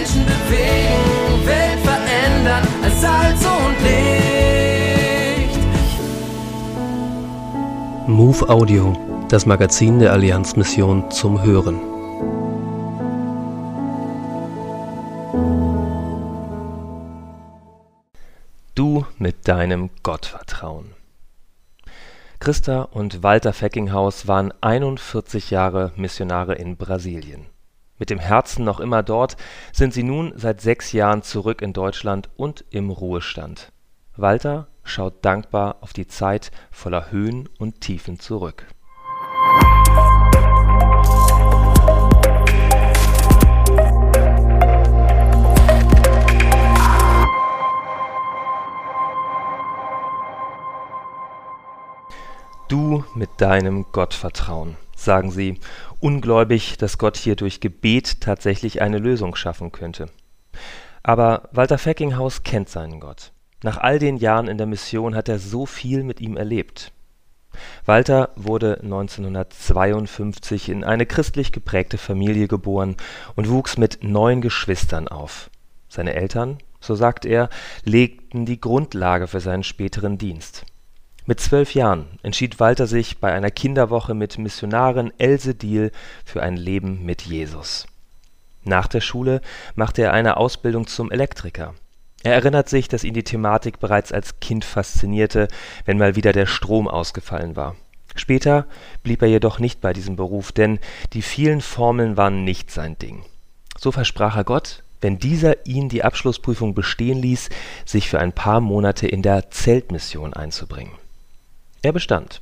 Menschen bewegen, Welt verändern als Salz und Licht. Move Audio, das Magazin der Allianzmission zum Hören. Du mit deinem Gottvertrauen. Christa und Walter Feckinghaus waren 41 Jahre Missionare in Brasilien. Mit dem Herzen noch immer dort sind sie nun seit sechs Jahren zurück in Deutschland und im Ruhestand. Walter schaut dankbar auf die Zeit voller Höhen und Tiefen zurück. Du mit deinem Gottvertrauen, sagen sie, ungläubig, dass Gott hier durch Gebet tatsächlich eine Lösung schaffen könnte. Aber Walter Feckinghaus kennt seinen Gott. Nach all den Jahren in der Mission hat er so viel mit ihm erlebt. Walter wurde 1952 in eine christlich geprägte Familie geboren und wuchs mit neun Geschwistern auf. Seine Eltern, so sagt er, legten die Grundlage für seinen späteren Dienst. Mit zwölf Jahren entschied Walter sich bei einer Kinderwoche mit Missionarin Else Diel für ein Leben mit Jesus. Nach der Schule machte er eine Ausbildung zum Elektriker. Er erinnert sich, dass ihn die Thematik bereits als Kind faszinierte, wenn mal wieder der Strom ausgefallen war. Später blieb er jedoch nicht bei diesem Beruf, denn die vielen Formeln waren nicht sein Ding. So versprach er Gott, wenn dieser ihn die Abschlussprüfung bestehen ließ, sich für ein paar Monate in der Zeltmission einzubringen. Er bestand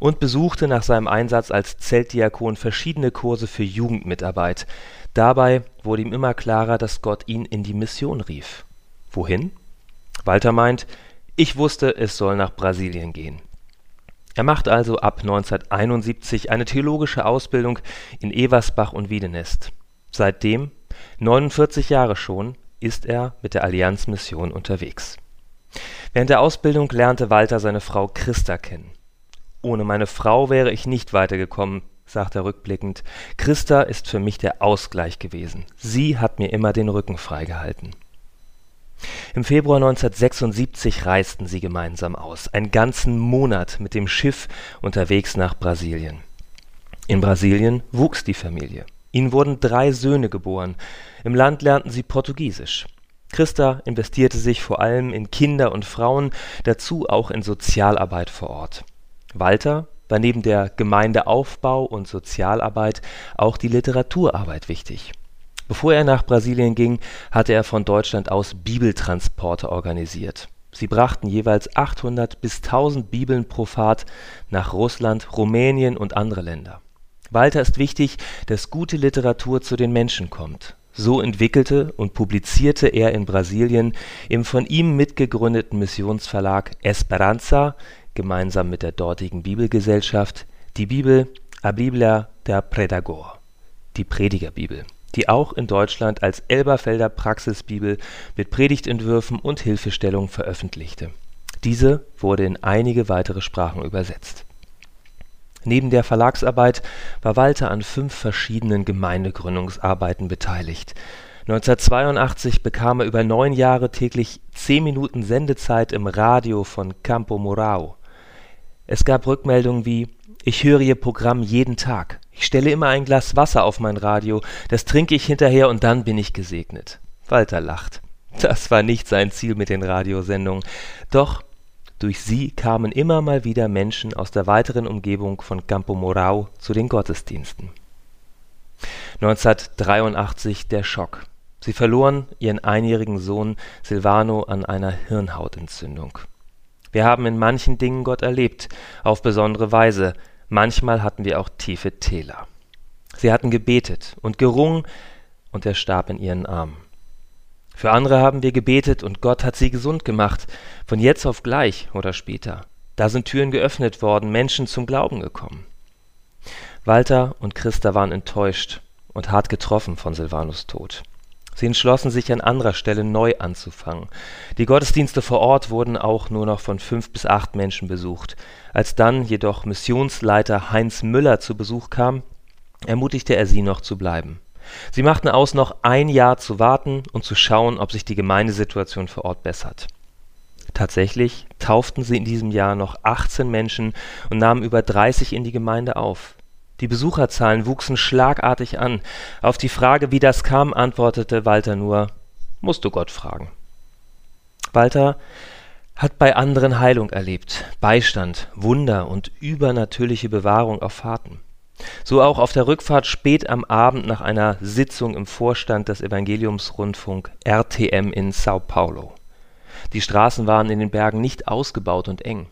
und besuchte nach seinem Einsatz als Zeltdiakon verschiedene Kurse für Jugendmitarbeit. Dabei wurde ihm immer klarer, dass Gott ihn in die Mission rief. Wohin? Walter meint, ich wusste, es soll nach Brasilien gehen. Er macht also ab 1971 eine theologische Ausbildung in Eversbach und Wiedenest. Seitdem, 49 Jahre schon, ist er mit der Allianzmission unterwegs. Während der Ausbildung lernte Walter seine Frau Christa kennen. Ohne meine Frau wäre ich nicht weitergekommen, sagt er rückblickend. Christa ist für mich der Ausgleich gewesen. Sie hat mir immer den Rücken freigehalten. Im Februar 1976 reisten sie gemeinsam aus, einen ganzen Monat mit dem Schiff unterwegs nach Brasilien. In Brasilien wuchs die Familie. Ihnen wurden drei Söhne geboren. Im Land lernten sie Portugiesisch. Christa investierte sich vor allem in Kinder und Frauen, dazu auch in Sozialarbeit vor Ort. Walter war neben der Gemeindeaufbau und Sozialarbeit auch die Literaturarbeit wichtig. Bevor er nach Brasilien ging, hatte er von Deutschland aus Bibeltransporte organisiert. Sie brachten jeweils 800 bis 1000 Bibeln pro Fahrt nach Russland, Rumänien und andere Länder. Walter ist wichtig, dass gute Literatur zu den Menschen kommt. So entwickelte und publizierte er in Brasilien im von ihm mitgegründeten Missionsverlag Esperanza gemeinsam mit der dortigen Bibelgesellschaft die Bibel A Biblia der Predagor (die Predigerbibel), die auch in Deutschland als Elberfelder Praxisbibel mit Predigtentwürfen und Hilfestellungen veröffentlichte. Diese wurde in einige weitere Sprachen übersetzt Neben der Verlagsarbeit war Walter an fünf verschiedenen Gemeindegründungsarbeiten beteiligt. 1982 bekam er über neun Jahre täglich zehn Minuten Sendezeit im Radio von Campo Mourão. Es gab Rückmeldungen wie Ich höre Ihr Programm jeden Tag. Ich stelle immer ein Glas Wasser auf mein Radio, das trinke ich hinterher und dann bin ich gesegnet. Walter lacht. Das war nicht sein Ziel mit den Radiosendungen. Doch durch sie kamen immer mal wieder Menschen aus der weiteren Umgebung von Campo Mourão zu den Gottesdiensten. 1983 der Schock. Sie verloren ihren einjährigen Sohn Silvano an einer Hirnhautentzündung. Wir haben in manchen Dingen Gott erlebt, auf besondere Weise. Manchmal hatten wir auch tiefe Täler. Sie hatten gebetet und gerungen, und er starb in ihren Armen. Für andere haben wir gebetet und Gott hat sie gesund gemacht, von jetzt auf gleich oder später. Da sind Türen geöffnet worden, Menschen zum Glauben gekommen. Walter und Christa waren enttäuscht und hart getroffen von Silvanus Tod. Sie entschlossen sich an anderer Stelle neu anzufangen. Die Gottesdienste vor Ort wurden auch nur noch von fünf bis acht Menschen besucht. Als dann jedoch Missionsleiter Heinz Müller zu Besuch kam, ermutigte er sie noch zu bleiben. Sie machten aus, noch ein Jahr zu warten und zu schauen, ob sich die Gemeindesituation vor Ort bessert. Tatsächlich tauften sie in diesem Jahr noch 18 Menschen und nahmen über 30 in die Gemeinde auf. Die Besucherzahlen wuchsen schlagartig an. Auf die Frage, wie das kam, antwortete Walter nur, musst du Gott fragen. Walter hat bei anderen Heilung erlebt, Beistand, Wunder und übernatürliche Bewahrung auf Fahrten. So auch auf der Rückfahrt spät am Abend nach einer Sitzung im Vorstand des Evangeliumsrundfunk RTM in Sao Paulo. Die Straßen waren in den Bergen nicht ausgebaut und eng.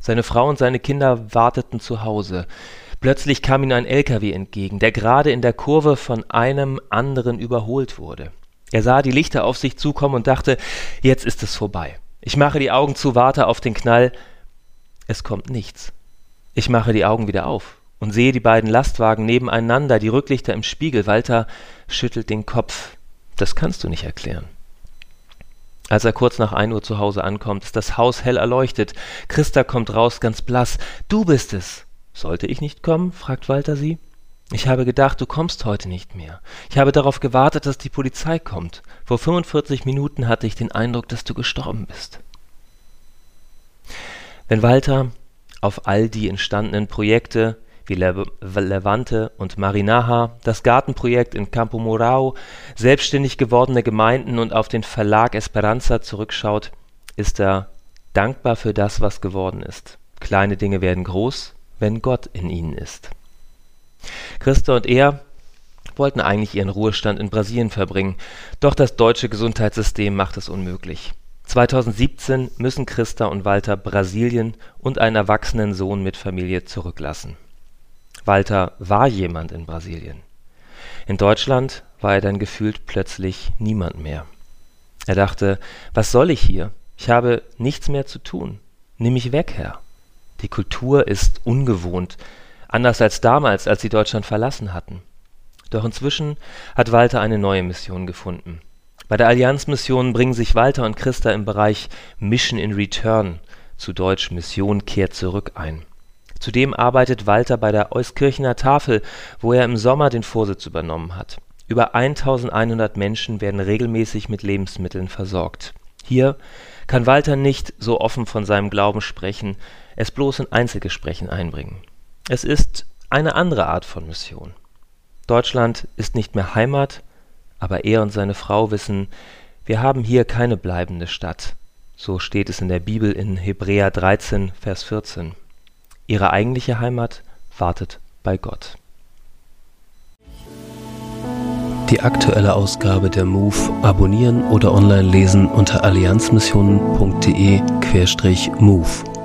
Seine Frau und seine Kinder warteten zu Hause. Plötzlich kam ihm ein LKW entgegen, der gerade in der Kurve von einem anderen überholt wurde. Er sah die Lichter auf sich zukommen und dachte, jetzt ist es vorbei. Ich mache die Augen zu, warte auf den Knall. Es kommt nichts. Ich mache die Augen wieder auf und sehe die beiden Lastwagen nebeneinander, die Rücklichter im Spiegel. Walter schüttelt den Kopf. Das kannst du nicht erklären. Als er kurz nach ein Uhr zu Hause ankommt, ist das Haus hell erleuchtet. Christa kommt raus, ganz blass. Du bist es. Sollte ich nicht kommen? fragt Walter sie. Ich habe gedacht, du kommst heute nicht mehr. Ich habe darauf gewartet, dass die Polizei kommt. Vor 45 Minuten hatte ich den Eindruck, dass du gestorben bist. Wenn Walter auf all die entstandenen Projekte wie Le Levante und Marinaha, das Gartenprojekt in Campo Morao, selbstständig gewordene Gemeinden und auf den Verlag Esperanza zurückschaut, ist er dankbar für das, was geworden ist. Kleine Dinge werden groß, wenn Gott in ihnen ist. Christa und er wollten eigentlich ihren Ruhestand in Brasilien verbringen, doch das deutsche Gesundheitssystem macht es unmöglich. 2017 müssen Christa und Walter Brasilien und einen erwachsenen Sohn mit Familie zurücklassen. Walter war jemand in Brasilien. In Deutschland war er dann gefühlt plötzlich niemand mehr. Er dachte, was soll ich hier? Ich habe nichts mehr zu tun. Nimm mich weg, Herr. Die Kultur ist ungewohnt, anders als damals, als sie Deutschland verlassen hatten. Doch inzwischen hat Walter eine neue Mission gefunden. Bei der Allianzmission bringen sich Walter und Christa im Bereich Mission in Return, zu Deutsch Mission kehrt zurück ein. Zudem arbeitet Walter bei der Euskirchener Tafel, wo er im Sommer den Vorsitz übernommen hat. Über 1100 Menschen werden regelmäßig mit Lebensmitteln versorgt. Hier kann Walter nicht so offen von seinem Glauben sprechen, es bloß in Einzelgesprächen einbringen. Es ist eine andere Art von Mission. Deutschland ist nicht mehr Heimat, aber er und seine Frau wissen, wir haben hier keine bleibende Stadt. So steht es in der Bibel in Hebräer 13, Vers 14. Ihre eigentliche Heimat wartet bei Gott. Die aktuelle Ausgabe der MOVE abonnieren oder online lesen unter allianzmissionen.de-MOVE.